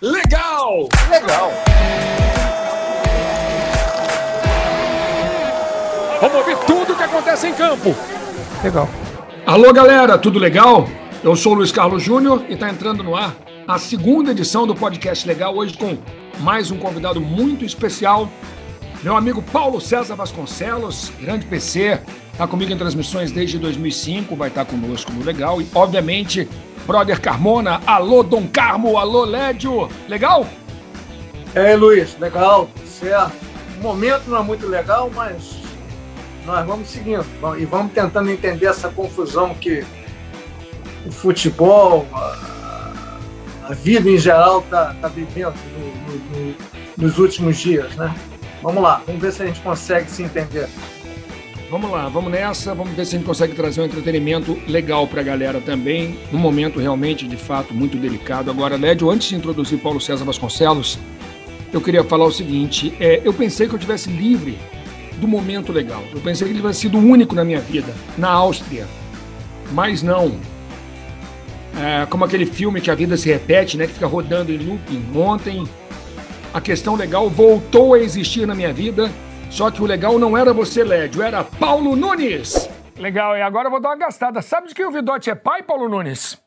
legal! Legal! Vamos ouvir tudo o que acontece em campo. Legal. Alô, galera, tudo legal? Eu sou o Luiz Carlos Júnior e está entrando no ar a segunda edição do Podcast Legal, hoje com mais um convidado muito especial, meu amigo Paulo César Vasconcelos, grande PC, está comigo em transmissões desde 2005, vai estar tá conosco no Legal e, obviamente, Brother Carmona, alô Dom Carmo, alô Lédio, legal? É, Luiz, legal, certo. O momento não é muito legal, mas nós vamos seguindo e vamos tentando entender essa confusão que o futebol, a, a vida em geral está tá vivendo no, no, no, nos últimos dias, né? Vamos lá, vamos ver se a gente consegue se entender. Vamos lá, vamos nessa, vamos ver se a gente consegue trazer um entretenimento legal para a galera também, num momento realmente, de fato, muito delicado. Agora, Lédio, antes de introduzir Paulo César Vasconcelos, eu queria falar o seguinte: é, eu pensei que eu tivesse livre do momento legal. Eu pensei que ele tivesse sido único na minha vida, na Áustria. Mas não. É, como aquele filme que a vida se repete, né? Que fica rodando em looping. Ontem, a questão legal voltou a existir na minha vida, só que o legal não era você, Lédio, era Paulo Nunes. Legal, e agora eu vou dar uma gastada. Sabe de quem o Vidote é pai, Paulo Nunes?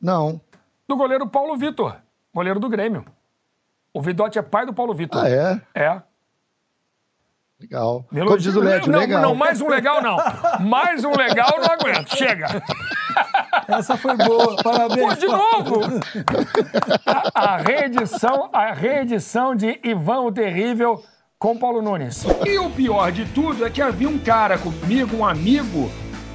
Não. Do goleiro Paulo Vitor, goleiro do Grêmio. O Vidote é pai do Paulo Vitor. Ah, é? É. Legal. Como diz o Lédio, não, legal. Não, mais um legal não. Mais um legal não aguento. Chega. Essa foi boa. Parabéns. Pô, de novo. A, a, reedição, a reedição de Ivan o Terrível com Paulo Nunes. E o pior de tudo é que havia um cara comigo, um amigo,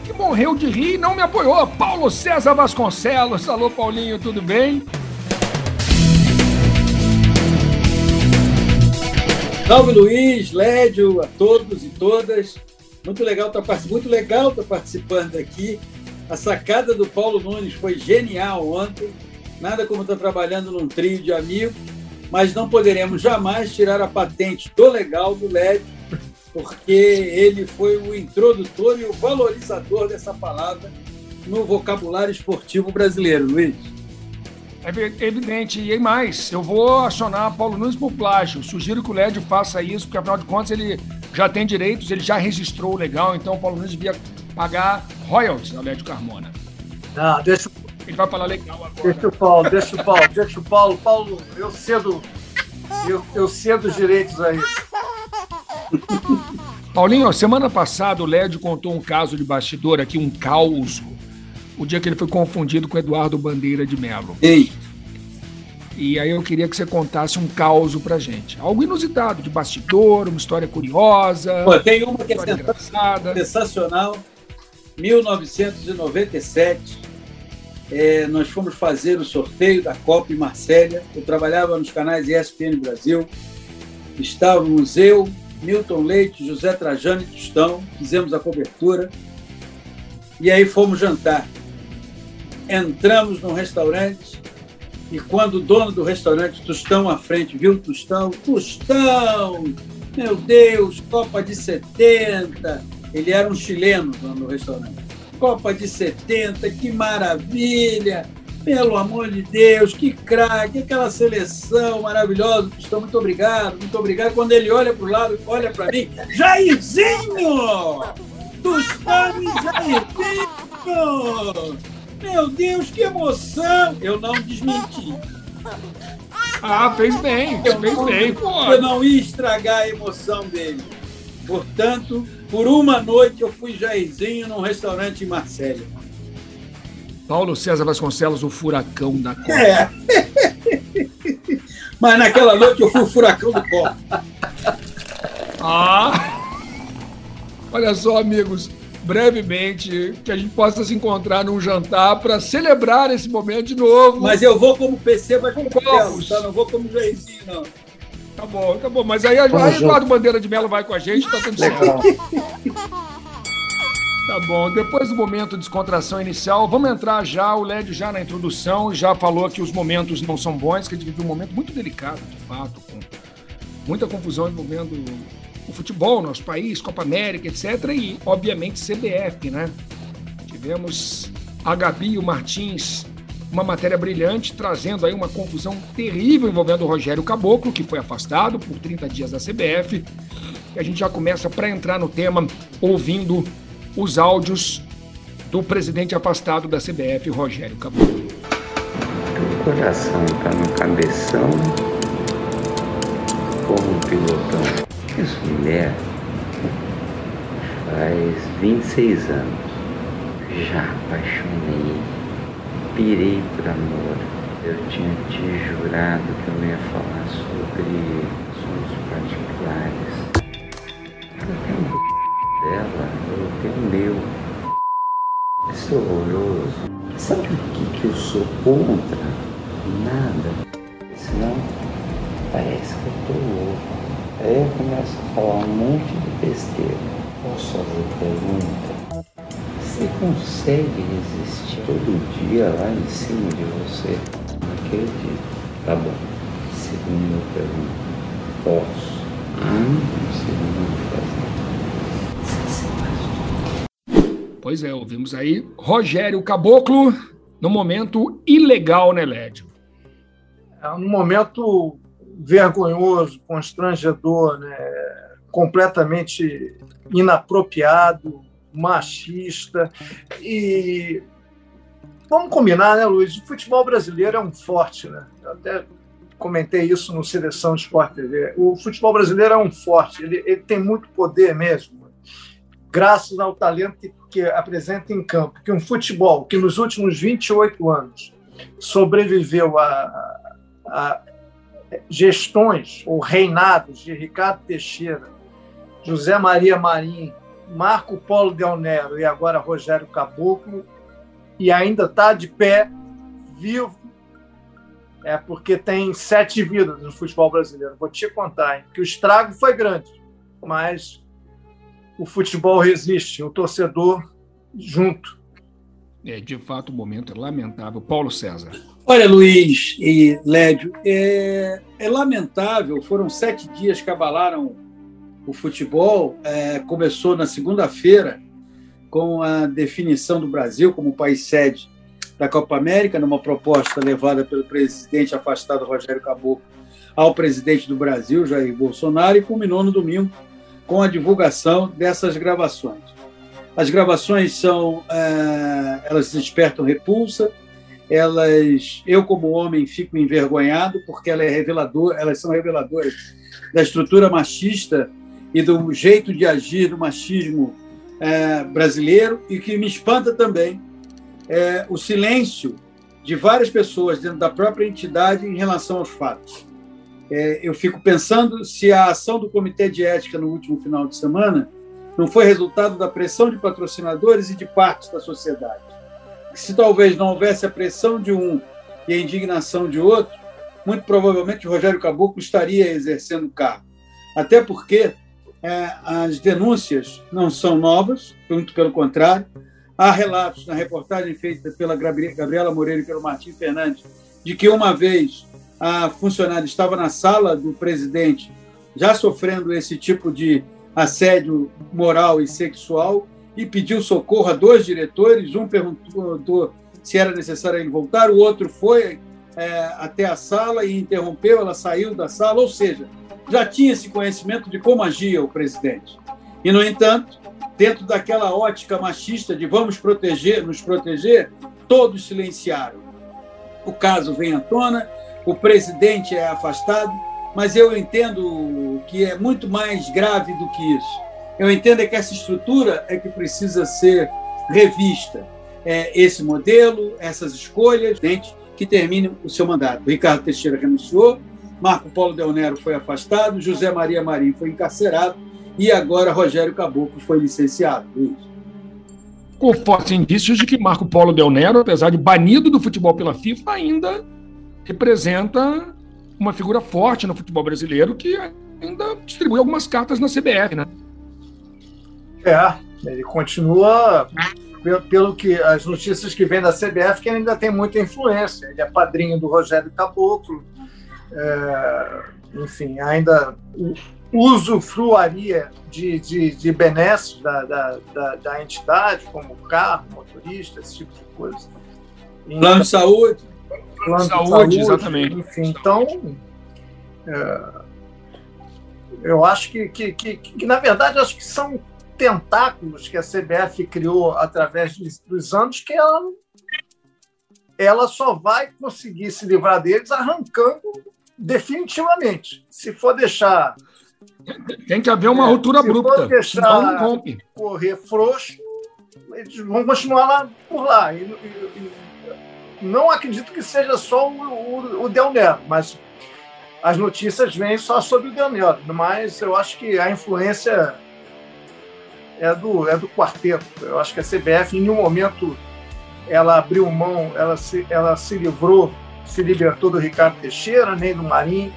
que morreu de rir e não me apoiou. Paulo César Vasconcelos. Alô, Paulinho, tudo bem? Salve Luiz, Lédio, a todos e todas. Muito legal estar tá, muito legal tá participando aqui. A sacada do Paulo Nunes foi genial ontem. Nada como estar tá trabalhando num trio de amigos, mas não poderemos jamais tirar a patente do legal do Lédio, porque ele foi o introdutor e o valorizador dessa palavra no vocabulário esportivo brasileiro, Luiz. É evidente. E mais, eu vou acionar Paulo Nunes por plágio. Sugiro que o Lédio faça isso, porque afinal de contas ele já tem direitos, ele já registrou legal, então o Paulo Nunes devia pagar royalties ao Lédio Carmona. Ah, deixa Ele vai falar legal agora. Deixa o Paulo, deixa o Paulo, deixa o Paulo. Paulo, eu cedo. Eu, eu cedo os direitos aí. Paulinho, semana passada o Lédio contou um caso de bastidor aqui, um caos o dia que ele foi confundido com Eduardo Bandeira de Mello. Ei. E aí eu queria que você contasse um caos pra gente. Algo inusitado, de bastidor, uma história curiosa. Pô, tem uma que é engraçada. sensacional. 1997, é, nós fomos fazer o sorteio da Copa em Marsella. Eu trabalhava nos canais ESPN Brasil. Estávamos eu, Milton Leite, José Trajano e Tostão. Fizemos a cobertura. E aí fomos jantar entramos num restaurante e quando o dono do restaurante, Tostão à frente, viu Tostão, Tostão, meu Deus, Copa de 70, ele era um chileno no restaurante. Copa de 70, que maravilha! Pelo amor de Deus, que craque, aquela seleção maravilhosa. Tostão, muito obrigado, muito obrigado. Quando ele olha para o lado, olha para mim, Jairzinho! Tostão e Jairzinho! Meu Deus, que emoção! Eu não desmenti. Ah, fez bem, eu fez não, bem, pô. Eu não ia estragar a emoção dele. Portanto, por uma noite eu fui Jairzinho num restaurante em Marselha. Paulo César Vasconcelos, o furacão da Copa. É. Mas naquela noite eu fui o furacão do copo. Ah! Olha só, amigos brevemente, que a gente possa se encontrar num jantar para celebrar esse momento de novo. Mas eu vou como PC, copos. Tá? Não vou como Jairzinho, não. Tá bom, tá bom. Mas aí, aí Eduardo Bandeira de Melo vai com a gente, tá tudo certo. Tá bom, depois do momento de descontração inicial, vamos entrar já, o Lédio já na introdução, já falou que os momentos não são bons, que a gente vive um momento muito delicado, de fato, com muita confusão envolvendo o futebol, nosso país, Copa América, etc. E, obviamente, CBF, né? Tivemos a Gabi e o Martins uma matéria brilhante, trazendo aí uma confusão terrível envolvendo o Rogério Caboclo, que foi afastado por 30 dias da CBF. E a gente já começa para entrar no tema ouvindo os áudios do presidente afastado da CBF, Rogério Caboclo. O coração tá no cabeção como pilotão. Essa mulher faz 26 anos. Já apaixonei, pirei por amor. Eu tinha te jurado que eu não ia falar sobre assuntos particulares. Ela tem dela, eu tenho meu. Isso é horroroso. Sabe o que, que eu sou contra? Nada. Senão parece que eu tô louco. Aí eu começo a falar um monte de besteira. Posso fazer pergunta? Você consegue resistir todo dia lá em cima de você? Não acredito. Tá bom. Segunda pergunta. Posso? Hum, segunda pergunta. Você se faz tudo. Pois é, ouvimos aí Rogério Caboclo no momento ilegal, né, Lédio? É um momento vergonhoso, constrangedor, né? completamente inapropriado, machista. E vamos combinar, né, Luiz? O futebol brasileiro é um forte, né? Eu até comentei isso no Seleção Sport TV. O futebol brasileiro é um forte, ele, ele tem muito poder mesmo, graças ao talento que, que apresenta em campo. Que um futebol que nos últimos 28 anos sobreviveu a, a gestões ou reinados de Ricardo Teixeira, José Maria Marim, Marco Polo Del Nero e agora Rogério Caboclo, e ainda está de pé, vivo, é porque tem sete vidas no futebol brasileiro. Vou te contar, hein? que o estrago foi grande, mas o futebol resiste, o torcedor junto. É, de fato, o momento é lamentável. Paulo César. Olha, Luiz e Lédio, é, é lamentável. Foram sete dias que abalaram o futebol. É, começou na segunda-feira com a definição do Brasil como país sede da Copa América, numa proposta levada pelo presidente afastado Rogério Caboclo ao presidente do Brasil, Jair Bolsonaro, e culminou no domingo com a divulgação dessas gravações. As gravações são, é, elas despertam repulsa, elas, eu como homem fico envergonhado porque ela é revelador, elas são reveladoras da estrutura machista e do jeito de agir do machismo é, brasileiro e que me espanta também é, o silêncio de várias pessoas dentro da própria entidade em relação aos fatos. É, eu fico pensando se a ação do Comitê de Ética no último final de semana não foi resultado da pressão de patrocinadores e de partes da sociedade. Se talvez não houvesse a pressão de um e a indignação de outro, muito provavelmente Rogério Caboclo estaria exercendo o cargo. Até porque é, as denúncias não são novas, muito pelo contrário. Há relatos na reportagem feita pela Gabriela Moreira e pelo Martim Fernandes de que uma vez a funcionária estava na sala do presidente já sofrendo esse tipo de assédio moral e sexual e pediu socorro a dois diretores. Um perguntou se era necessário ele voltar, o outro foi é, até a sala e interrompeu, ela saiu da sala, ou seja, já tinha esse conhecimento de como agia o presidente. E, no entanto, dentro daquela ótica machista de vamos proteger, nos proteger, todos silenciaram. O caso vem à tona, o presidente é afastado, mas eu entendo que é muito mais grave do que isso. Eu entendo é que essa estrutura é que precisa ser revista. É esse modelo, essas escolhas, que termine o seu mandato. Ricardo Teixeira renunciou, Marco Polo Del Nero foi afastado, José Maria Marim foi encarcerado e agora Rogério Caboclo foi licenciado. Com fortes indícios de que Marco Polo Del Nero, apesar de banido do futebol pela FIFA, ainda representa uma figura forte no futebol brasileiro que ainda distribui algumas cartas na CBF, né? É, ele continua, pelo que as notícias que vêm da CBF, que ainda tem muita influência. Ele é padrinho do Rogério Caboclo, é, enfim, ainda usufruaria de, de, de benesses da, da, da, da entidade, como carro, motorista, esse tipo de coisa. Plano de saúde. Plano de Saúde, saúde, exatamente. Enfim, então, é, eu acho que, que, que, que, na verdade, acho que são tentáculos que a CBF criou através de- dos anos que ela, ela só vai conseguir se livrar deles arrancando definitivamente. Se for deixar Tem que haver uma ruptura se for abrupta. deixar- Senão não rompe. correr frouxo, eles vão continuar lá por lá. E, e- e não acredito que seja só o, o, o Del Nero, mas as notícias vêm só sobre o Del Nero. Mas eu acho que a influência é do, é do quarteto. Eu acho que a CBF, em nenhum momento, ela abriu mão, ela se, ela se livrou, se libertou do Ricardo Teixeira, nem do Marinho,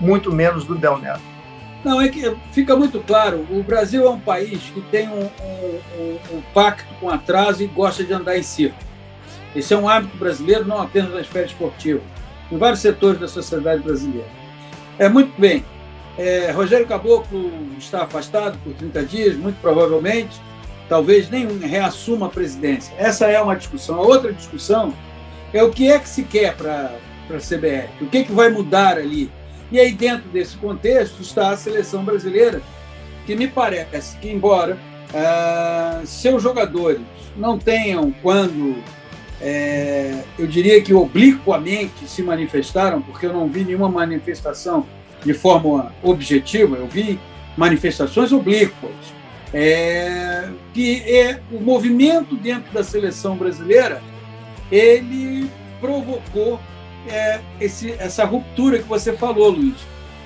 muito menos do Del Nero. Não, é que fica muito claro, o Brasil é um país que tem um, um- um- pacto com atraso e gosta de andar em círculo. Esse é um hábito brasileiro, não apenas na esfera esportiva, em vários setores da sociedade brasileira. É muito bem. É, Rogério Caboclo está afastado por 30 dias, muito provavelmente, talvez nem reassuma a presidência. Essa é uma discussão. A outra discussão é o que é que se quer para a CBF, o que, é que vai mudar ali. E aí, dentro desse contexto, está a seleção brasileira, que me parece que, embora ah, seus jogadores não tenham, quando é, eu diria que obliquamente se manifestaram, porque eu não vi nenhuma manifestação de forma objetiva, eu vi manifestações oblíquas, é, que é o movimento dentro da seleção brasileira, ele provocou é, esse, essa ruptura que você falou, Luiz,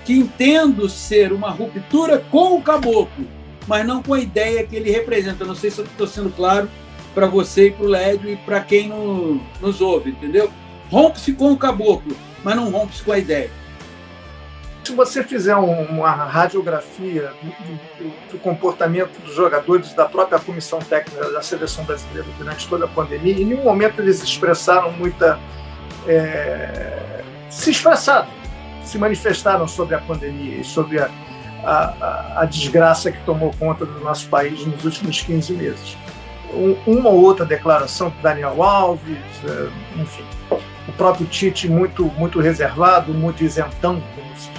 que entendo ser uma ruptura com o caboclo, mas não com a ideia que ele representa. Não sei se eu estou sendo claro para você e para o Lédio e para quem no, nos ouve, entendeu? Rompe-se com o caboclo, mas não rompe-se com a ideia. Se você fizer um- uma radiografia do, comportamento dos jogadores da própria comissão técnica da seleção brasileira durante toda a pandemia, em nenhum momento eles expressaram muita. é, se expressaram, se manifestaram sobre a pandemia e sobre a, a- a- a desgraça que tomou conta do nosso país nos últimos 15 meses. Um- uma ou outra declaração do Daniel Alves, é, enfim o próprio Tite muito muito reservado, muito isentão, como se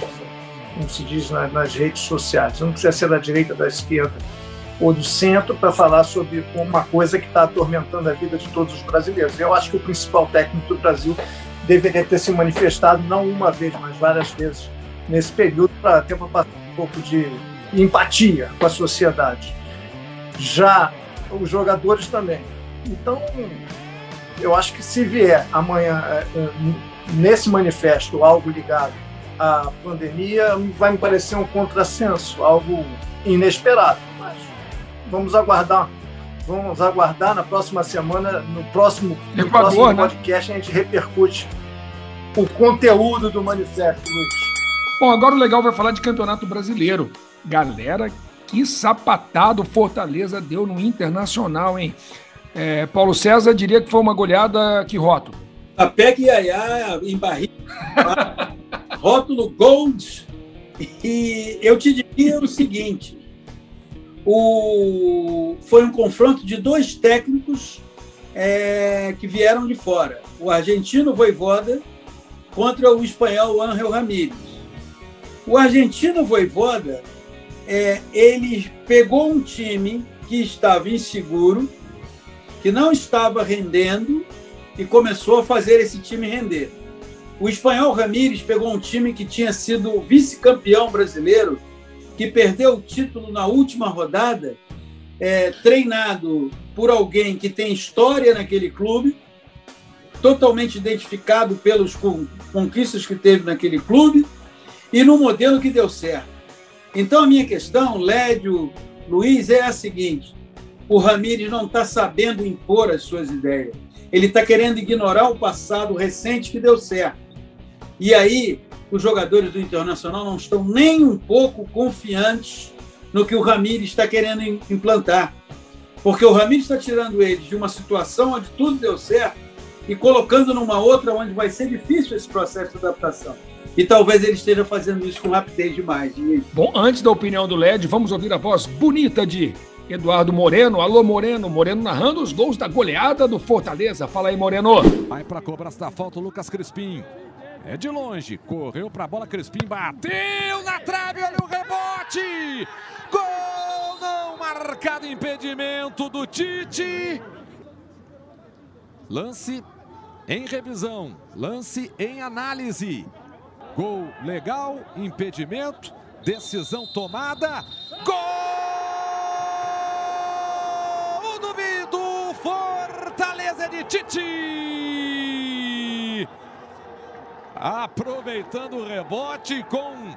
como se diz na- nas redes sociais. Não precisa ser da direita, da esquerda ou do centro para falar sobre uma coisa que está atormentando a vida de todos os brasileiros. Eu acho que o principal técnico do Brasil deveria ter se manifestado não uma vez, mas várias vezes nesse período para ter um pouco de empatia com a sociedade. Já os jogadores também. Então, eu acho que se vier amanhã é, é, nesse manifesto algo ligado à pandemia, vai me parecer um contrassenso, algo inesperado. Mas vamos aguardar. Vamos aguardar na próxima semana, no próximo, no Equador, próximo né? podcast, a gente repercute o conteúdo do manifesto, Luiz. Bom, agora o legal vai falar de campeonato brasileiro. Galera, que sapatado Fortaleza deu no Internacional, hein? É, Paulo César diria que foi uma goleada que rótulo. A PEC Iaiá em barriga, rótulo Gold. E eu te diria o seguinte: o... foi um confronto de dois técnicos é, que vieram de fora. O argentino Voivoda contra o espanhol Ángel Ramírez. O argentino Voivoda, é, ele pegou um time que estava inseguro, que não estava rendendo e começou a fazer esse time render. O espanhol Ramírez pegou um time que tinha sido vice-campeão brasileiro, que perdeu o título na última rodada, é, treinado por alguém que tem história naquele clube, totalmente identificado pelas con- conquistas que teve naquele clube e no modelo que deu certo. Então, a minha questão, Lédio, Luiz, é a seguinte: o Ramírez não está sabendo impor as suas ideias. Ele está querendo ignorar o passado recente que deu certo. E aí, os jogadores do Internacional não estão nem um pouco confiantes no que o Ramírez está querendo im- implantar. Porque o Ramírez está tirando eles de uma situação onde tudo deu certo e colocando numa outra onde vai ser difícil esse processo de adaptação. E talvez ele esteja fazendo isso com rapidez demais. Bom, antes da opinião do LED, vamos ouvir a voz bonita de Eduardo Moreno. Alô, Moreno. Moreno narrando os gols da goleada do Fortaleza. Fala aí, Moreno. Vai para cobrança da falta o Lucas Crispim. É de longe, correu para a bola, Crispim bateu na trave, olha o rebote! Gol não marcado, impedimento do Tite. Lance em revisão, lance em análise. Gol legal, impedimento, decisão tomada. Gol do Vido, Fortaleza Tite. Aproveitando o rebote com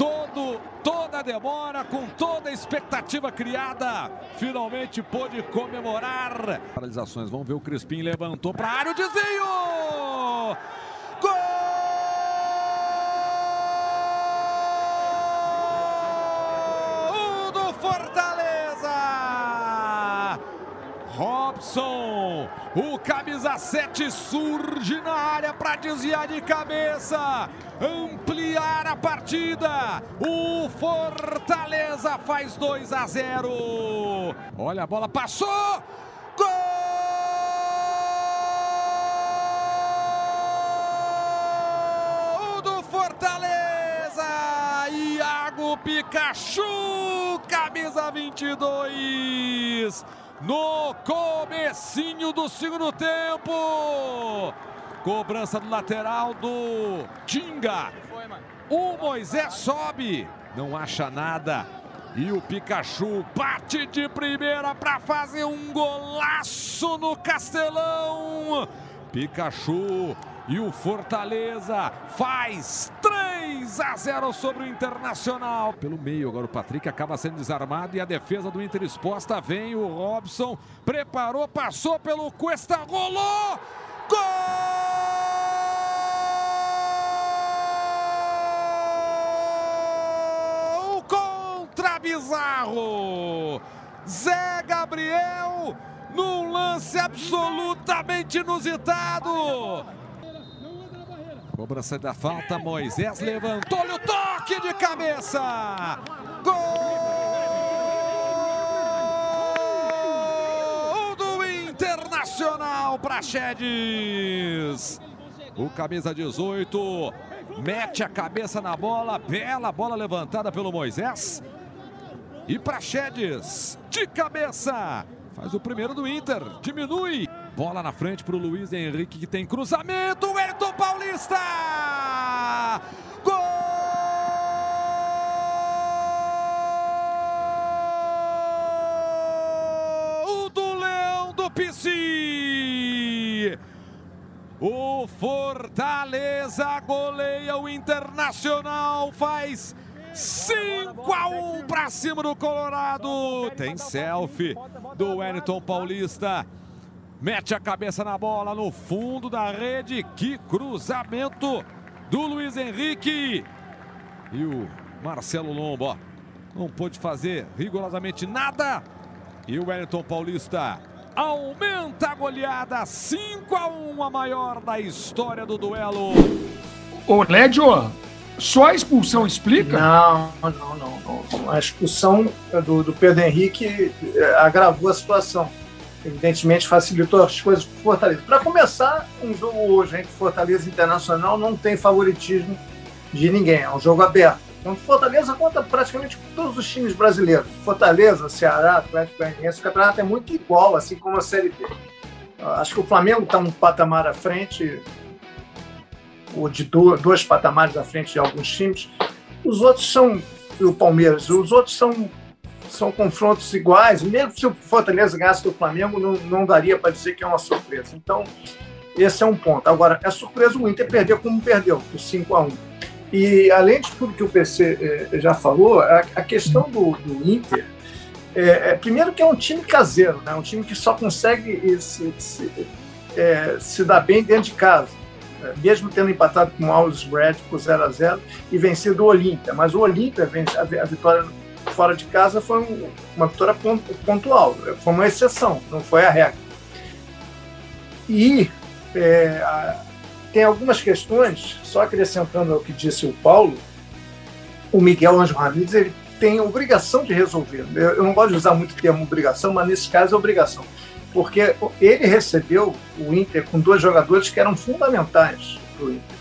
todo, toda a demora, com toda a expectativa criada, finalmente pôde comemorar. Paralisações, vamos ver o Crispim levantou para a área, o desvio! Gol do Fortaleza! Robson, o camisa 7 surge na área para desviar de cabeça, ampliar a partida. O Fortaleza faz 2 a 0. Olha a bola passou. Gol do Fortaleza! Iago Pikachu, camisa 22 no comecinho do segundo tempo. Cobrança do lateral do Tinga. O Moisés sobe, não acha nada. E o Pikachu bate de primeira para fazer um golaço no Castelão. Pikachu e o Fortaleza faz 3 a 0 sobre o Internacional. Pelo meio, agora o Patrick acaba sendo desarmado e a defesa do Inter exposta. Vem o Robson, preparou, passou pelo Cuesta, rolou! Gol! Contra Bizarro! Zé Gabriel num lance absolutamente inusitado. Cobrança da falta, Moisés levantou-lhe o toque de cabeça. Gol do Internacional para. O camisa 18 mete a cabeça na bola, bela bola levantada pelo Moisés. E para de cabeça, faz o primeiro do Inter, diminui. Bola na frente para o Luiz Henrique que tem cruzamento. O Elton Paulista! Gol do Leão do Pici! O Fortaleza goleia o Internacional, faz 5 a 1 para cima do Colorado. Tem selfie do Wellington Paulista. Mete a cabeça na bola no fundo da rede. Que cruzamento do Luiz Henrique. E o Marcelo Lombo, ó, não pôde fazer rigorosamente nada. E o Wellington Paulista aumenta a goleada. 5 a 1 a maior da história do duelo. Ô, Lédio, só a expulsão explica? Não, não, não. não. A expulsão do, do Pedro Henrique eh, agravou a situação evidentemente facilitou as coisas para Fortaleza. Para começar, um jogo hoje entre Fortaleza Internacional não tem favoritismo de ninguém, é um jogo aberto. Então, Fortaleza conta praticamente todos os times brasileiros. Fortaleza, Ceará, Atlético Goianiense, o campeonato é muito igual, assim como a Série B. Acho que o Flamengo está um patamar à frente, ou de dois patamares à frente de alguns times. Os outros são, e o Palmeiras, os outros são são confrontos iguais. Mesmo se o Fortaleza ganhasse do Flamengo, não, não daria para dizer que é uma surpresa. Então, esse é um ponto. Agora, é surpresa o Inter perder como perdeu, por 5 a 1 E, além de tudo que o PC eh, já falou, a, a questão do, do Inter, é, é, primeiro que é um time caseiro, né? um time que só consegue se, se, é, se dar bem dentro de casa. É, mesmo tendo empatado com o Alves Red por 0 a 0 e vencido o Olímpia. Mas o Olímpia, a vitória fora de casa foi uma vitória pontual, foi uma exceção, não foi a regra. E é, tem algumas questões, só acrescentando ao que disse o Paulo, o Miguel Anjo Ramírez, ele tem obrigação de resolver. Eu, eu não gosto de usar muito o termo obrigação, mas nesse caso é obrigação. Porque ele recebeu o Inter com dois jogadores que eram fundamentais para o Inter.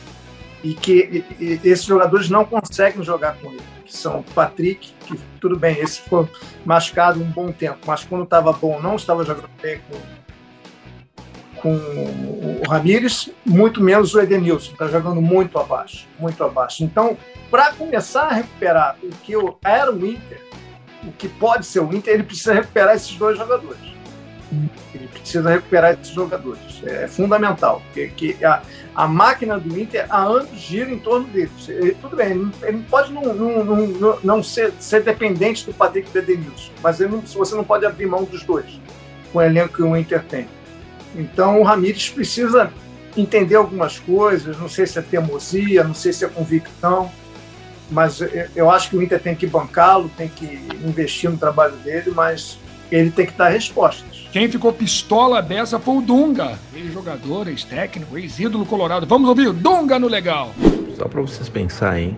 E que e, esses jogadores não conseguem jogar com ele. Que são Patrick, que tudo bem, esse ficou machucado um bom tempo, mas quando estava bom, não estava jogando bem com, com o Ramires, muito menos o Edenilson, está jogando muito abaixo, muito abaixo. Então, para começar a recuperar o que era o Inter, o que pode ser o Inter, ele precisa recuperar esses dois jogadores. Precisa recuperar esses jogadores. É fundamental, porque que a, a máquina do Inter há anos gira em torno deles. Ele, tudo bem, ele, ele pode não, não, não, não ser, ser, dependente do Patrick e do Edenilson, mas ele, você não pode abrir mão dos dois, com o elenco que o Inter tem. Então o Ramires precisa entender algumas coisas, não sei se é teimosia, não sei se é convicção, mas eu acho que o Inter tem que bancá-lo, tem que investir no trabalho dele, mas ele tem que dar respostas. Quem ficou pistola dessa foi o Dunga, ex-jogador, ex-técnico, ex-ídolo colorado. Vamos ouvir o Dunga no Legal. Só para vocês pensarem,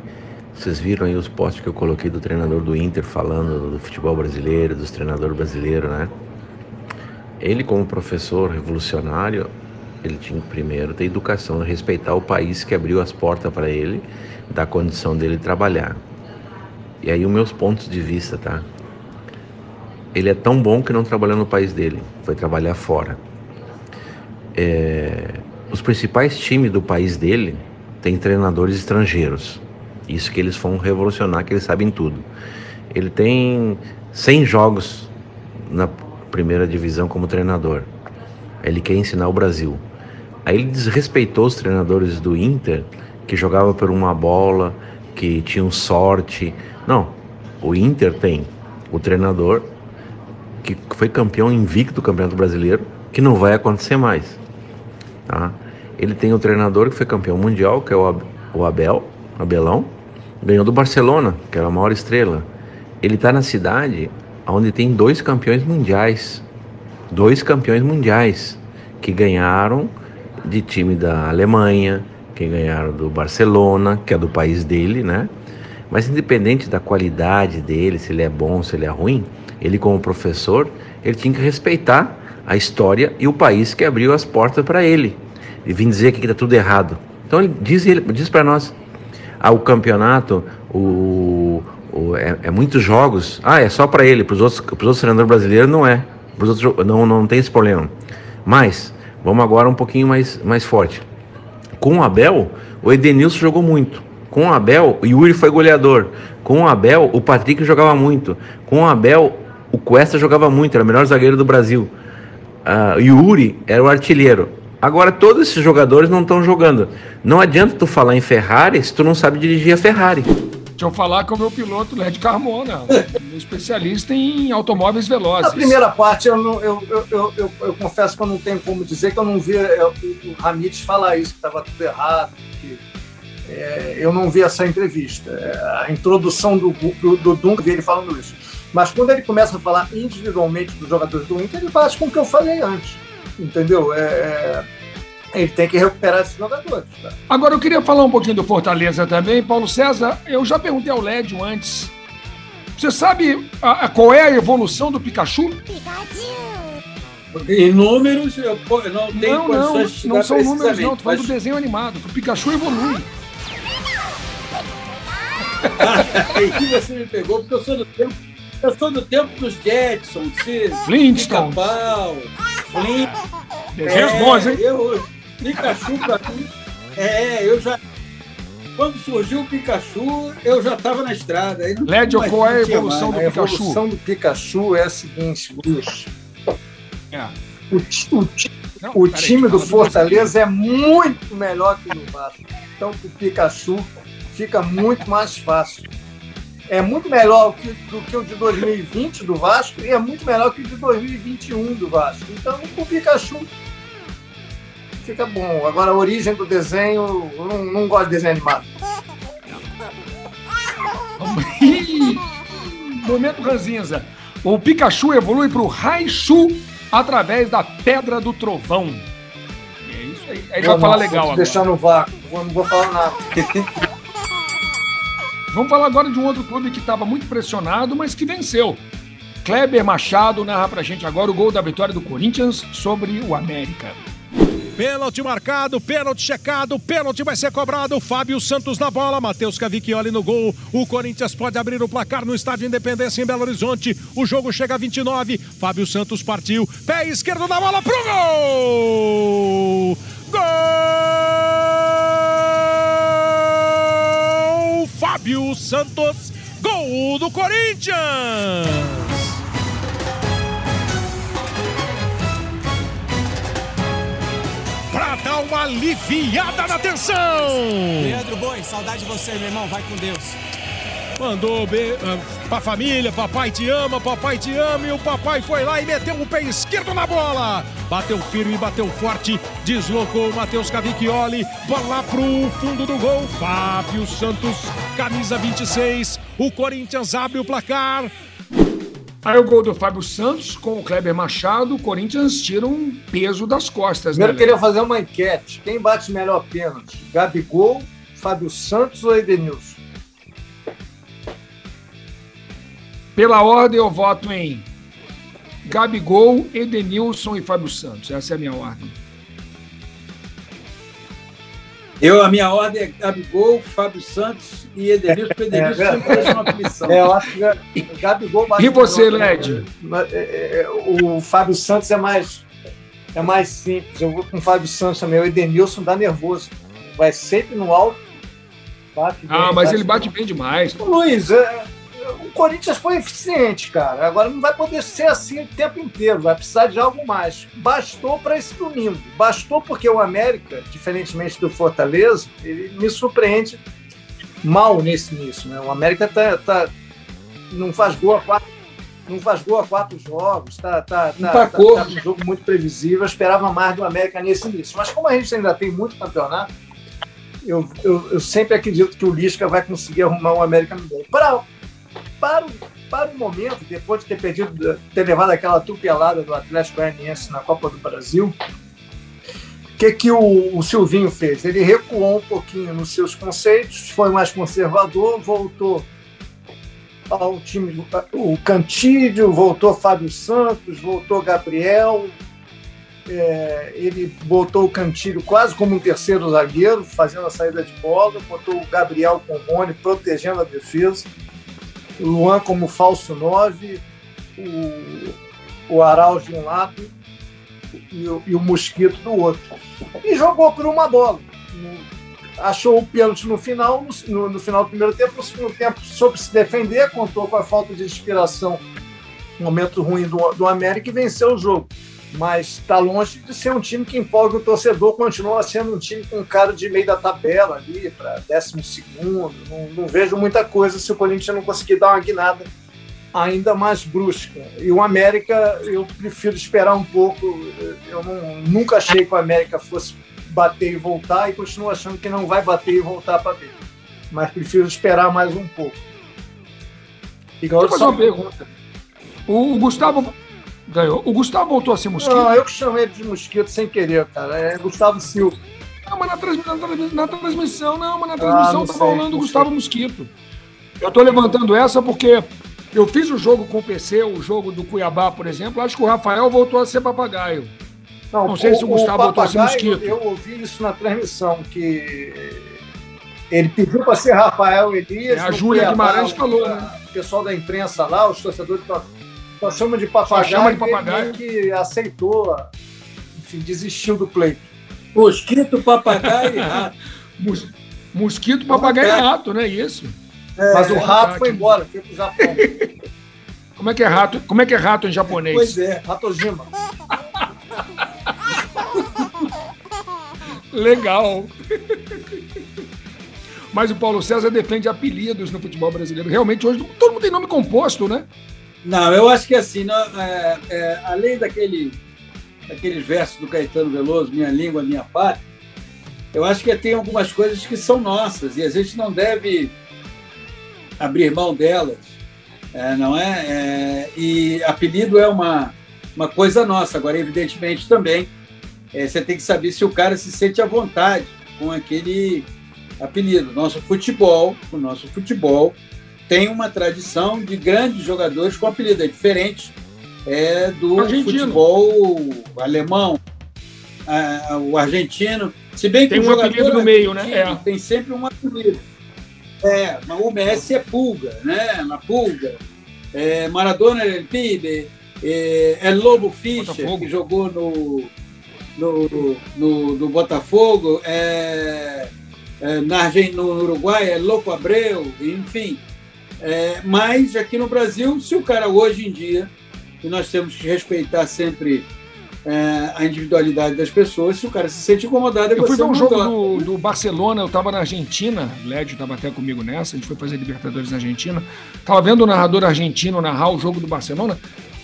vocês viram aí os posts que eu coloquei do treinador do Inter falando do futebol brasileiro, dos treinadores brasileiros, né? Ele, como professor revolucionário, ele tinha que primeiro ter educação, respeitar o país que abriu as portas para ele, da condição dele trabalhar. E aí os meus pontos de vista, tá? Ele é tão bom que não trabalhou no país dele, foi trabalhar fora. É, os principais times do país dele têm treinadores estrangeiros. Isso que eles foram revolucionar, que eles sabem tudo. Ele tem 100 jogos na primeira divisão como treinador. Ele quer ensinar o Brasil. Aí ele desrespeitou os treinadores do Inter, que jogava por uma bola, que tinham sorte. Não, o Inter tem o treinador que foi campeão invicto do Campeonato Brasileiro, que não vai acontecer mais. Tá? Ele tem o treinador que foi campeão mundial, que é o Abel, Abelão, ganhou do Barcelona, que era a maior estrela. Ele está na cidade onde tem dois campeões mundiais. Dois campeões mundiais que ganharam de time da Alemanha, que ganharam do Barcelona, que é do país dele, né? Mas independente da qualidade dele, se ele é bom, se ele é ruim, ele como professor, ele tinha que respeitar a história e o país que abriu as portas para ele. E vir dizer que está tudo errado. Então ele diz, ele diz para nós, ah, o campeonato, o, é, é, muitos jogos. Ah, é só para ele, para os outros, outros treinadores brasileiros não é. Pros outros, não, não tem esse problema. Mas, vamos agora um pouquinho mais, mais forte. Com o Abel, o Edenilson jogou muito. Com o Abel, o Yuri foi goleador. Com o Abel, o Patrick jogava muito. Com o Abel, o Cuesta jogava muito, era o melhor zagueiro do Brasil. Uh, o Yuri era o artilheiro. Agora todos esses jogadores não estão jogando. Não adianta tu falar em Ferrari se tu não sabe dirigir a Ferrari. Deixa eu falar com o meu piloto Led Carmona, um especialista em automóveis velozes. Na primeira parte, eu, não, eu, eu, eu, eu, eu confesso que eu não tenho como dizer que eu não vi o, o Ramires falar isso, que estava tudo errado. Que, é, eu não vi essa entrevista. É, a introdução do, do, do Dunga, vi ele falando isso. Mas quando ele começa a falar individualmente dos jogadores do Inter, ele faz com o que eu falei antes. Entendeu? É, é ele tem que recuperar esses jogadores. Tá? Agora, eu queria falar um pouquinho do Fortaleza também. Paulo César, eu já perguntei ao Lédio antes. Você sabe a, a, qual é a evolução do Pikachu? Em números, eu não tenho não, não, de Não são números, não. Falando mas... do desenho animado. Que o Pikachu evolui. Aí você me pegou, porque eu sou do tempo, eu sou do tempo dos Jetsons, Flintstones. Flint. Desenhos é, bons, hein? Eu, Pikachu pra mim. É, eu já. Quando surgiu o Pikachu, eu já estava na estrada. Lédio, qual é a evolução mais. do Pikachu? A evolução do Pikachu é a seguinte, Luiz. É. O, o, Não, o time aí, do Fortaleza é muito melhor que o do Vasco. Então, o Pikachu fica muito mais fácil. É muito melhor que, do que o de 2020 do Vasco e é muito melhor que o de 2021 do Vasco. Então, o Pikachu fica bom. Agora, a origem do desenho, eu não, não gosto de desenho animado. Momento ranzinza. O Pikachu evolui para o Raichu através da Pedra do Trovão. É isso aí. Aí vai falar legal agora. Deixar no vácuo, não vou falar nada. Vamos falar agora de um outro clube que estava muito pressionado, mas que venceu. Kleber Machado narra pra gente agora o gol da vitória do Corinthians sobre o América. Pênalti marcado, pênalti checado, pênalti vai ser cobrado. Fábio Santos na bola, Matheus Cavicchioli no gol. O Corinthians pode abrir o placar no Estádio Independência em Belo Horizonte. O jogo chega a 29. Fábio Santos partiu, pé esquerdo na bola pro gol! Fábio Santos, gol do Corinthians! Pra dar uma aliviada na tensão! Leandro Boi, saudade de você, meu irmão. Vai com Deus. Mandou be- ah, pra família, papai te ama, papai te ama, e o papai foi lá e meteu o pé esquerdo na bola. Bateu firme, bateu forte, deslocou o Matheus Cavicchioli, bola pro fundo do gol. Fábio Santos, camisa 26. O Corinthians abre o placar. Aí o gol do Fábio Santos com o Kleber Machado, o Corinthians tira um peso das costas, Primeiro né? queria fazer uma enquete. Quem bate melhor pênalti? Gabigol, Fábio Santos ou Edenilson? Pela ordem, eu voto em Gabigol, Edenilson e Fábio Santos. Essa é a minha ordem. Eu, a minha ordem é Gabigol, Fábio Santos e Edenilson, porque Edenilson É, sempre faz uma punição. É, eu acho que o Gabigol bate E você, Led? né? Mas, é, é, O Fábio Santos é mais, é mais simples. Eu vou com o Fábio Santos também. O Edenilson dá nervoso. Vai sempre no alto. Bate bem, Ah, mas ele bate bem demais. Ô, Luiz, é, o Corinthians foi eficiente, cara. Agora não vai poder ser assim o tempo inteiro. Vai precisar de algo mais. Bastou para esse domingo. Bastou porque o América, diferentemente do Fortaleza, ele me surpreende mal nesse início. Né? O América tá, tá- não faz gol a quatro. Não faz gol a quatro jogos, tá, tá, tá, tá, tá um jogo muito previsível. Eu esperava mais do América nesse início. Mas como a gente ainda tem muito campeonato, eu, eu, eu sempre acredito que o Lisca vai conseguir arrumar um América no. Para, para, o- para o momento, depois de ter perdido, ter levado aquela tupelada do Atlético Goianiense na Copa do Brasil, o que, que o, o Silvinho fez? Ele recuou um pouquinho nos seus conceitos, foi mais conservador, voltou ao time, o Cantídio, voltou Fábio Santos, voltou Gabriel, é, ele botou o Cantilho quase como um terceiro zagueiro, fazendo a saída de bola, botou o Gabriel com o Rony protegendo a defesa, Luan como falso 9, o, o Arauz de um lado e o, e o Mosquito do outro. E jogou por uma bola. Achou o pênalti no final, no, no- final do primeiro tempo, no segundo tempo soube se defender, contou com a falta de inspiração, momento ruim do, do América e venceu o jogo mas está longe de ser um time que empolga o torcedor, continua sendo um time com cara de meio da tabela ali, para décimo segundo. Não, não vejo muita coisa se o Corinthians não conseguir dar uma guinada ainda mais brusca. E o América, eu prefiro esperar um pouco. Eu não- nunca achei que o América fosse bater e voltar, e continuo achando que não vai bater e voltar para ver. Mas prefiro esperar mais um pouco. Eu fazer uma pergunta. O Gustavo ganhou. O Gustavo voltou a ser mosquito? Não, eu que chamei ele de mosquito sem querer, cara. É Gustavo Silva. Não, mas na, transmi- na transmi- na transmissão, não, mas na Ah, transmissão não tá sei, falando não Gustavo sei. Mosquito. Eu tô levantando essa porque eu fiz o jogo com o PC, o jogo do Cuiabá, por exemplo. Acho que o Rafael voltou a ser papagaio. Não sei se o Gustavo voltou a ser mosquito. Eu ouvi isso na transmissão, que ele pediu para ser Rafael Elias. É, a Júlia Guimarães o- falou, né? O pessoal da imprensa lá, os torcedores só, chamam de papagaio. chama de ele papagaio. que aceitou, enfim, desistiu do pleito. Mosquito, papagaio e rato. Mos- Mosquito, papagaio e rato, né? Isso. Mas o rato tá foi embora, foi pro Japão. Como é que é rato? Como é que é rato em japonês? Pois é. Ratojima. Legal. Mas o Paulo César defende apelidos no futebol brasileiro. Realmente, hoje todo mundo tem nome composto, né? Não, eu acho que assim, não- é, é, além daquele, daqueles versos do Caetano Veloso, Minha Língua, Minha Pátria, eu acho que tem algumas coisas que são nossas e a gente não deve abrir mão delas, é, não é? É, E apelido é uma, uma coisa nossa. Agora, evidentemente, também é, você tem que saber se o cara se sente à vontade com aquele, apelido. Nosso futebol, o nosso futebol tem uma tradição de grandes jogadores com apelido. É diferente é, do Argentino. futebol alemão, o argentino. Se bem que Tem o um jogador apelido no meio, né? É. Tem sempre um apelido. É, o Messi é pulga, né? Na pulga. É, Maradona é pibe. É, é Lobo Fischer, Botafogo. que jogou no, no, no, no Botafogo. É, é, na no Uruguai é Louco Abreu, enfim. É, mas aqui no Brasil, se o cara hoje em dia, e nós temos que respeitar sempre é, a individualidade das pessoas, se o cara se sente incomodado, é Eu fui ver um jogo do, do Barcelona, eu estava na Argentina, o Lédio estava até comigo nessa, a gente foi fazer Libertadores na Argentina. Tava vendo o narrador argentino narrar o jogo do Barcelona,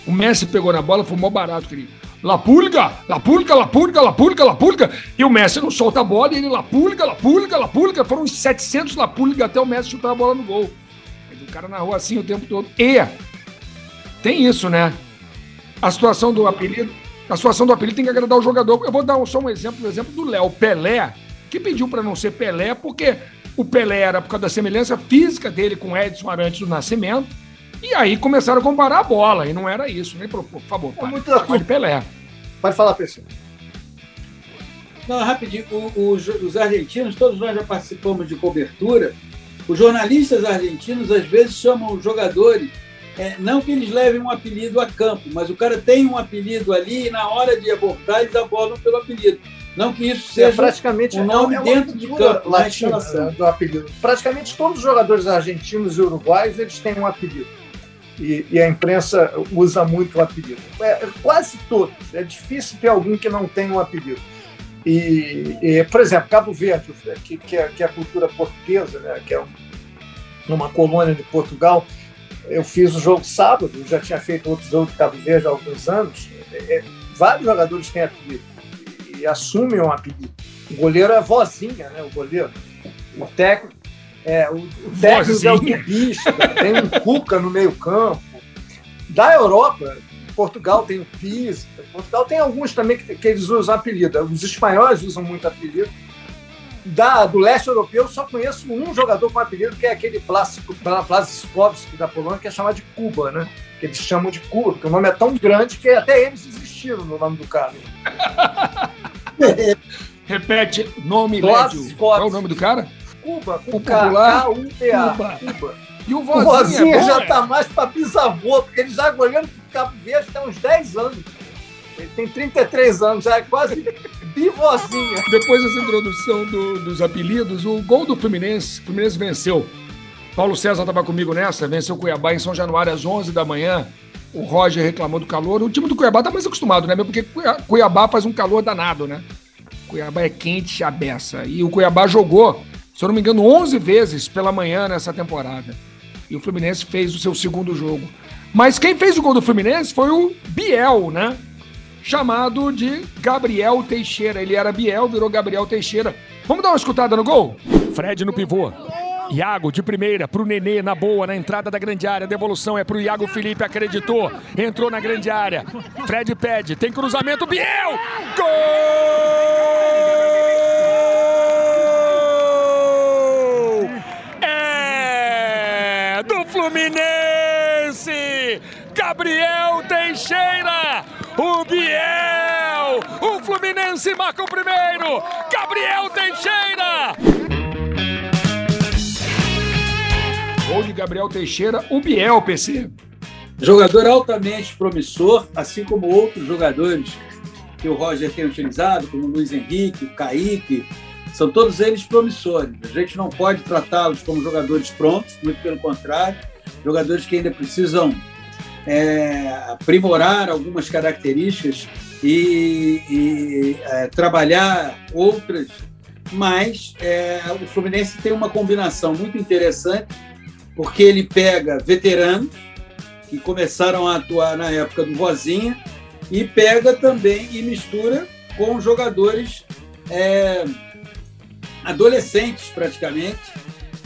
o Messi pegou na bola, foi mó barato, querido. La pulga, la pulga, la pulga, la pulga, la pulga. E o Messi não solta a bola e ele la pulga, la pulga, la pulga. Foram uns 700 la pulga até o Messi chutar a bola no gol. O cara narrou assim o tempo todo. E tem isso, né? A situação do apelido, a situação do apelido tem que agradar o jogador. Eu vou dar só um exemplo, o exemplo do Léo Pelé, que pediu para não ser Pelé porque o Pelé era por causa da semelhança física dele com Edson Arantes do Nascimento. E aí começaram a comparar a bola, e não era isso. Nem por, por favor, É muito- chamar de Pelé. Pode falar, pessoal. Não, rapidinho. O- os, os argentinos, todos nós já participamos de cobertura. Os jornalistas argentinos às vezes chamam os jogadores, é, não que eles levem um apelido a campo, mas o cara tem um apelido ali e na hora de abordar eles abordam pelo apelido. Não que isso É seja praticamente o nome é dentro de campo, na latina né, do apelido. Praticamente todos os jogadores argentinos e uruguaios eles têm um apelido. E, e a imprensa usa muito o apelido. É, quase todos. É difícil ter algum que não tenha um apelido. E, e, por exemplo, Cabo Verde, que, que, é, que é a cultura portuguesa, né, que é um- uma colônia de Portugal. Eu fiz o jogo sábado, já tinha feito outro jogo de Cabo Verde há alguns anos. É, é, vários jogadores têm apelido e assumem um apelido. O goleiro é vozinha, né? O goleiro. O técnico é, o, o técnico é o Vozinha. Tubista, tem um Cuca no meio-campo. Da Europa, Portugal tem o Pisa. Portugal tem alguns também que, que eles usam apelido. Os espanhóis usam muito apelido. Da, do leste europeu, eu só conheço um jogador com apelido, que é aquele Plástico- Plaskovski da Polônia, que é chamado de Cuba, né? Que eles chamam de Cuba, porque o nome é tão grande que até eles desistiram no nome do cara. Repete, nome. Lédio. Qual é o nome do cara? Cuba, O com K, popular K-U-B-A. Cuba. Cuba. E o O Vozinha, Vozinha é bom, já é? tá mais para bisavô, porque ele já goleiro pro Cabo Verde tem uns 10 anos. Ele tem 33 anos, já é quase bivozinha. Depois dessa introdução do- dos apelidos, o gol do Fluminense, o Fluminense venceu. Paulo César estava comigo nessa, venceu o Cuiabá em São Januário às 11 da manhã. O Roger reclamou do calor. O time do Cuiabá tá mais acostumado, né? Porque Cuiabá faz um calor danado, né? Cuiabá é quente a beça. E o Cuiabá jogou, se eu não me engano, 11 vezes pela manhã nessa temporada. E o Fluminense fez o seu segundo jogo. Mas quem fez o gol do Fluminense foi o Biel, né? chamado de Gabriel Teixeira. Ele era Biel, virou Gabriel Teixeira. Vamos dar uma escutada no gol? Fred no pivô. Iago de primeira pro Nenê na boa, na entrada da grande área. Devolução é pro Iago Felipe, acreditou. Entrou na grande área. Fred pede, tem cruzamento. Biel! Gol! É do Fluminense! Gabriel Teixeira! O Biel! O Fluminense marca o primeiro! Gabriel Teixeira! Gol de Gabriel Teixeira, o Biel, PC. Jogador altamente promissor, assim como outros jogadores que o Roger tem utilizado, como o Luiz Henrique, o Kaique, são todos eles promissores. A gente não pode tratá-los como jogadores prontos, muito pelo contrário, jogadores que ainda precisam é, aprimorar algumas características e, e, é, trabalhar outras, mas é, o Fluminense tem uma combinação muito interessante, porque ele pega veteranos que começaram a atuar na época do Vozinha e pega também e mistura com jogadores é, adolescentes praticamente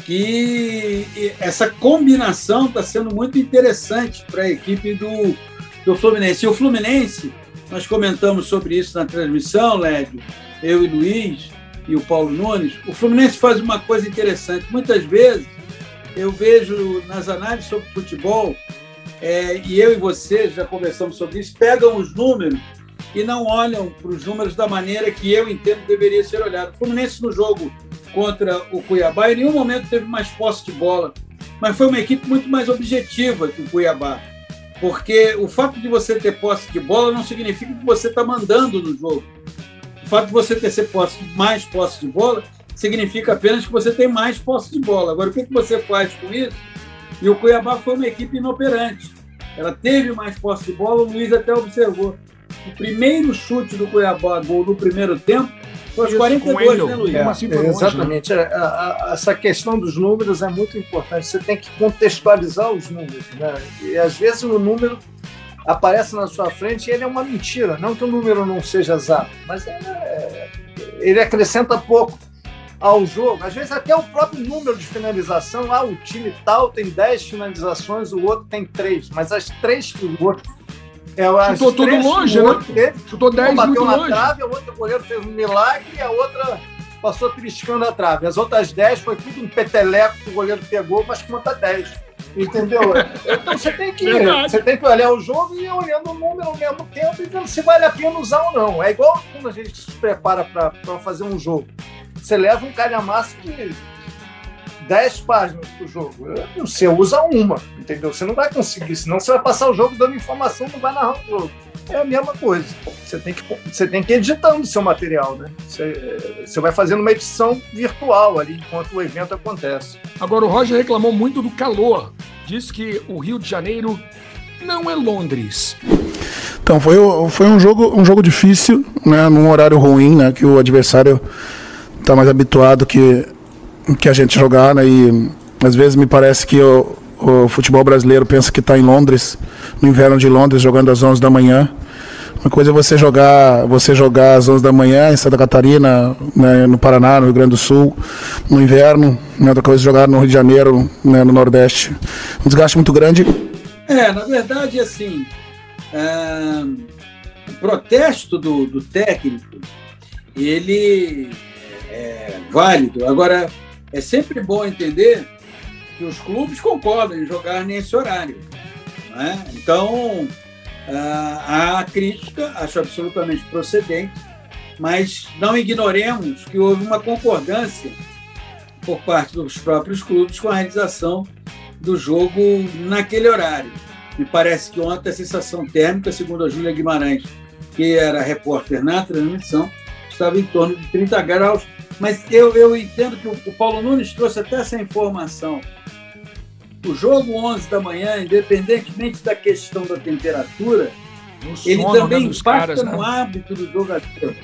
que essa combinação está sendo muito interessante para a equipe do, do Fluminense. E o Fluminense, nós comentamos sobre isso na transmissão, Lédio, eu e Luiz, e o Paulo Nunes, o Fluminense faz uma coisa interessante. Muitas vezes eu vejo nas análises sobre futebol, é, e eu e você já conversamos sobre isso, pegam os números e não olham para os números da maneira que eu entendo deveria ser olhado. O Fluminense no jogo contra o Cuiabá em nenhum momento teve mais posse de bola, mas foi uma equipe muito mais objetiva que o Cuiabá. Porque o fato de você ter posse de bola não significa que você está mandando no jogo. O fato de você ter posse, mais posse de bola significa apenas que você tem mais posse de bola. Agora, o que, que você faz com isso? E o Cuiabá foi uma equipe inoperante. Ela teve mais posse de bola, o Luiz até observou. O primeiro chute do Cuiabá, gol no primeiro tempo, foi aos 42, né, Luiz? É, assim longe, exatamente. Né? A, a, essa questão dos números é muito importante. Você tem que contextualizar os números. Né? E às vezes o número aparece na sua frente e ele é uma mentira. Não que o número não seja exato, mas é, é, ele acrescenta pouco ao jogo. Às vezes até o próprio número de finalização, ah, o time tal tem 10 finalizações, o outro tem 3, mas as três que o outro é, Chutou tudo longe, né? Teve, Chutou 10 bateu na longe. trave, a outra goleiro fez um milagre e a outra passou triscando a trave. As outras 10 foi tudo um peteleco que o goleiro pegou, mas conta 10. Entendeu? Então você tem que você tem que olhar o jogo e ir olhando o número ao mesmo tempo e vendo se vale a pena usar ou não. É igual quando a gente se prepara para fazer um jogo. Você leva um calhamaço de 10 páginas pro jogo. Você usa uma, entendeu? Você não vai conseguir, senão você vai passar o jogo dando informação, não vai narrar o jogo. É a mesma coisa. Você tem que, você tem que ir editando o seu material, né? Você, você vai fazendo uma edição virtual ali enquanto o evento acontece. Agora, o Roger reclamou muito do calor. Diz que o Rio de Janeiro não é Londres. Então, foi, foi um, jogo, um jogo difícil, né? Num horário ruim, né? Que o adversário está mais habituado que, que a gente jogar, né? E às vezes me parece que o, futebol brasileiro pensa que está em Londres, no inverno de Londres, jogando às 11 da manhã. Uma coisa é você jogar, você jogar às 11 da manhã em Santa Catarina, né, no Paraná, no Rio Grande do Sul, no inverno. Né, outra coisa é jogar no Rio de Janeiro, né, no Nordeste. Um desgaste muito grande. É, na verdade, assim, é, o protesto do, do técnico, ele é, válido. Agora, é sempre bom entender que os clubes concordam em jogar nesse horário. Né? Então, a crítica acho absolutamente procedente, mas não ignoremos que houve uma concordância por parte dos próprios clubes com a realização do jogo naquele horário. Me parece que ontem a sensação térmica, segundo a Júlia Guimarães, que era repórter na transmissão, estava em torno de 30 graus, mas eu, eu entendo que o, o Paulo Nunes trouxe até essa informação. O jogo 11 da manhã, independentemente da questão da temperatura, ele também impacta caras, né? no hábito do jogador.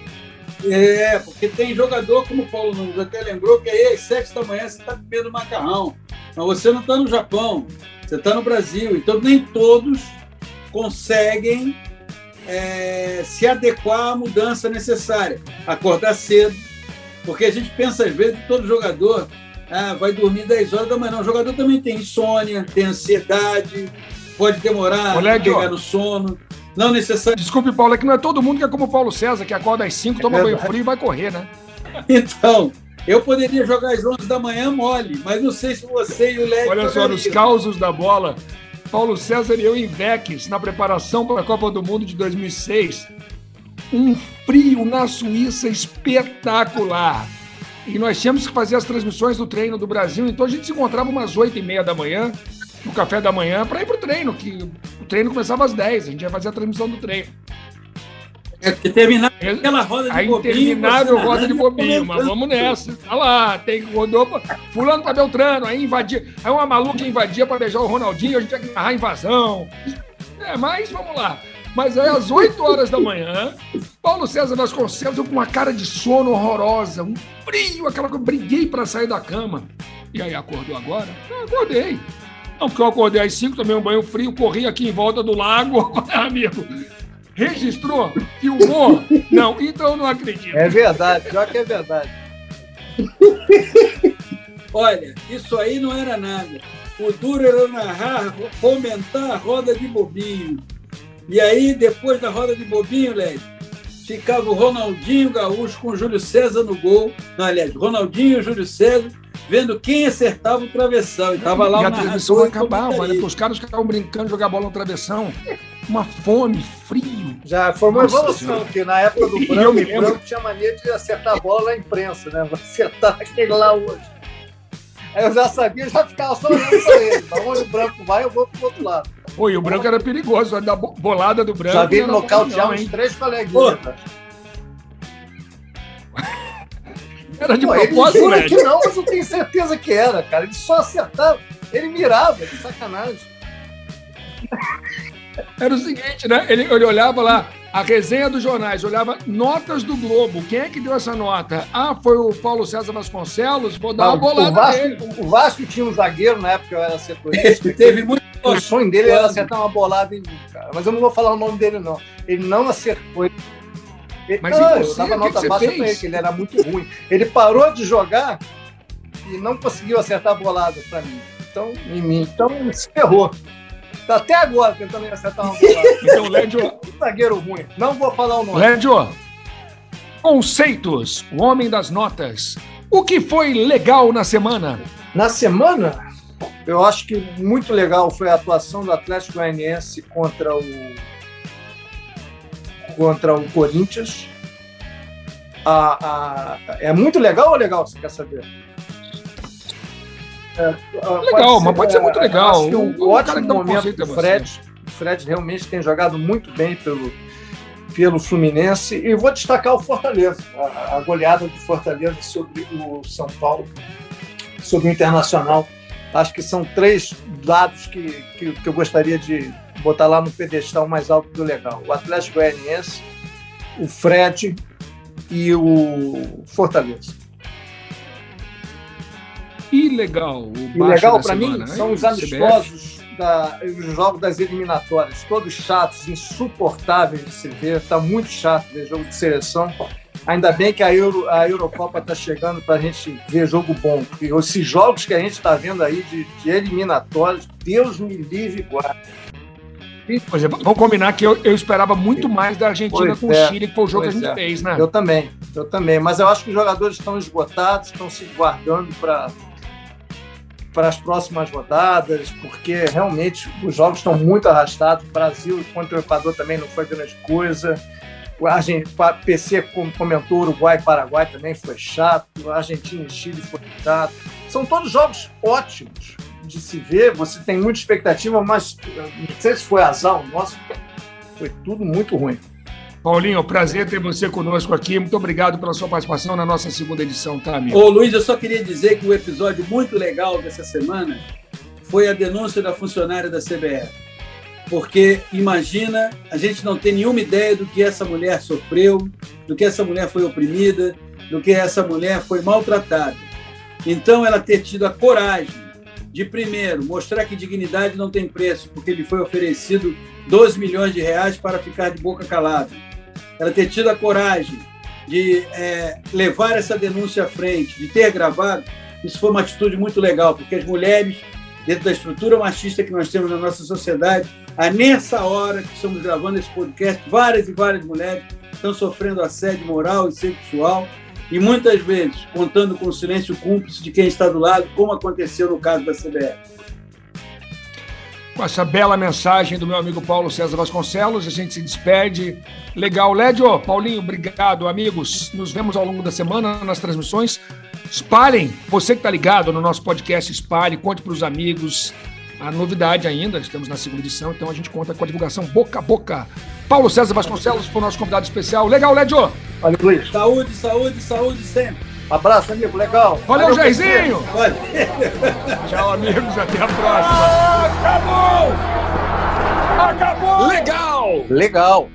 É, porque tem jogador, como o Paulo Nunes até lembrou, que aí às 7 da manhã você está comendo macarrão. Mas você não está no Japão, você está no Brasil. Então nem todos conseguem é, se adequar à mudança necessária. Acordar cedo, porque a gente pensa às vezes que todo jogador ah, vai dormir 10 horas da manhã. o jogador também tem insônia, tem ansiedade, pode demorar a pegar no sono. Não necessariamente. Desculpe, Paulo, é que não é todo mundo que é como o Paulo César, que acorda às 5, toma é banho frio e vai correr, né? Então, eu poderia jogar às 11 da manhã mole, mas não sei se você e o Led. Olha só, nos causos da bola, Paulo César e eu em Vex, na preparação para a Copa do Mundo de 2006. Um frio na Suíça espetacular. E nós tínhamos que fazer as transmissões do treino do Brasil, então a gente se encontrava umas 8 e meia da manhã, no café da manhã, para ir para o treino, que o treino começava às 10, a gente ia fazer a transmissão do treino. É terminaram aquela roda de Aí bobinho. Terminaram a roda de bobinho, mas vamos nessa. Tá lá, tem rodou pra, fulano para Beltrano, aí invadia. Aí uma maluca invadia para beijar o Ronaldinho, a gente tinha que narrar a invasão. É, mas vamos lá. Mas aí às 8 horas da manhã, Paulo César Vasconcelos com uma cara de sono horrorosa, um frio, aquela coisa, briguei para sair da cama. E aí, acordou agora? Eu acordei. Não, porque eu acordei às 5, tomei um banho frio, corri aqui em volta do lago, amigo registrou, filmou. Não, então eu não acredito. É verdade, pior que é verdade. Olha, isso aí não era nada. O duro era narrar, comentar a roda de bobinho. E aí, depois da roda de bobinho, Led, ficava o Ronaldinho Gaúcho com o Júlio César no gol. Não, aliás, Ronaldinho e o Júlio César vendo quem acertava o travessão. E tava lá e o a transmissão acabava, né? Os caras ficavam brincando de jogar bola no travessão. Uma fome, frio. Já foi uma Nossa, evolução, porque na época do Branco, o Branco tinha mania de acertar a bola na imprensa, né? Vou acertar aquele lá hoje. Aí eu já sabia, já ficava só olhando pra ele. Pra onde o branco vai, eu vou pro outro lado. Oi, o branco era perigoso, a bolada do branco. Já vi ele nocautear uns três coleguinhas. Era de Pô, propósito, ele que não, mas eu tenho certeza que era, cara. Ele só acertava, ele mirava, de sacanagem. Era o seguinte, né? Ele, ele olhava lá, a resenha dos jornais, olhava notas do Globo. Quem é que deu essa nota? Ah, foi o Paulo César Vasconcelos? Vou dar Não, uma bolada o Vasco, nele. O Vasco tinha um zagueiro na época, eu era setorista. teve muito. O sonho dele era acertar uma bolada em mim, cara. Mas eu não vou falar o nome dele, não. Ele não acertou. Mas não, você, eu dava nota que baixa pra ele, que ele era muito ruim. Ele parou de jogar e não conseguiu acertar a bolada pra mim. Então, em mim. Então, se ferrou. Tá até agora tentando acertar uma bolada. então, Lédio... Zagueiro ruim. Não vou falar o nome. Lédio, conceitos, o homem das notas. O que foi legal na semana? Na semana, eu acho que muito legal foi a atuação do Atlético Goianiense contra o contra o Corinthians. A, a, é muito legal ou legal, você quer saber? É, legal, ser, mas pode ser muito legal. Acho que um o, ótimo momento do Fred. O Fred realmente tem jogado muito bem pelo, pelo Fluminense. E vou destacar o Fortaleza, a, a goleada do Fortaleza sobre o São Paulo, sobre o Internacional. Acho que são três dados que, que, que eu gostaria de, botar lá no pedestal mais alto do legal. O Atlético Goianiense, o Fred e o Fortaleza. E legal, o e legal para mim são os amistosos, da, os jogos das eliminatórias, todos chatos, insuportáveis de se ver. Está muito chato ver jogo de seleção. Ainda bem que a, Euro, a Eurocopa está chegando para a gente ver jogo bom. Porque esses jogos que a gente está vendo aí de, de eliminatórios, Deus me livre e guarde. Pois é, vamos combinar que eu, eu esperava muito mais da Argentina pois com é, o Chile, que foi o jogo que a gente é. fez, né? Eu também, eu também. Mas eu acho que os jogadores estão esgotados, estão se guardando para para as próximas rodadas, porque realmente os jogos estão muito arrastados. O Brasil contra o Equador também não foi grande coisa. A PC comentou Uruguai e Paraguai também foi chato. A Argentina e Chile foi chato. São todos jogos ótimos de se ver, você tem muita expectativa, mas não sei se foi azar o nosso, foi tudo muito ruim. Paulinho, prazer ter você conosco aqui. Muito obrigado pela sua participação na nossa segunda edição, tá, amigo? Ô, Luiz, eu só queria dizer que o episódio muito legal dessa semana foi a denúncia da funcionária da CBF. Porque imagina, a gente não tem nenhuma ideia do que essa mulher sofreu, do que essa mulher foi oprimida, do que essa mulher foi maltratada. Então, ela ter tido a coragem de primeiro mostrar que dignidade não tem preço, porque lhe foi oferecido 12 milhões de reais para ficar de boca calada. Ela ter tido a coragem de é, levar essa denúncia à frente, de ter gravado, isso foi uma atitude muito legal, porque as mulheres, dentro da estrutura machista que nós temos na nossa sociedade, a nessa hora que estamos gravando esse podcast, várias e várias mulheres estão sofrendo assédio moral e sexual e muitas vezes contando com o silêncio cúmplice de quem está do lado, como aconteceu no caso da CBF. Com essa bela mensagem do meu amigo Paulo César Vasconcelos, a gente se despede. Legal, Lédio, Paulinho, obrigado, amigos. Nos vemos ao longo da semana nas transmissões. Espalhem, você que está ligado no nosso podcast, espalhe, conte para os amigos. A novidade ainda, estamos na segunda edição, então a gente conta com a divulgação boca a boca. Paulo César Vasconcelos foi o nosso convidado especial. Legal, Lédio! Valeu, Luiz. Saúde, saúde, saúde sempre. Abraço, amigo. Legal. Valeu, Valeu Jairzinho. Valeu. Tchau, amigos. Até a próxima. Acabou! Acabou! Legal! Legal.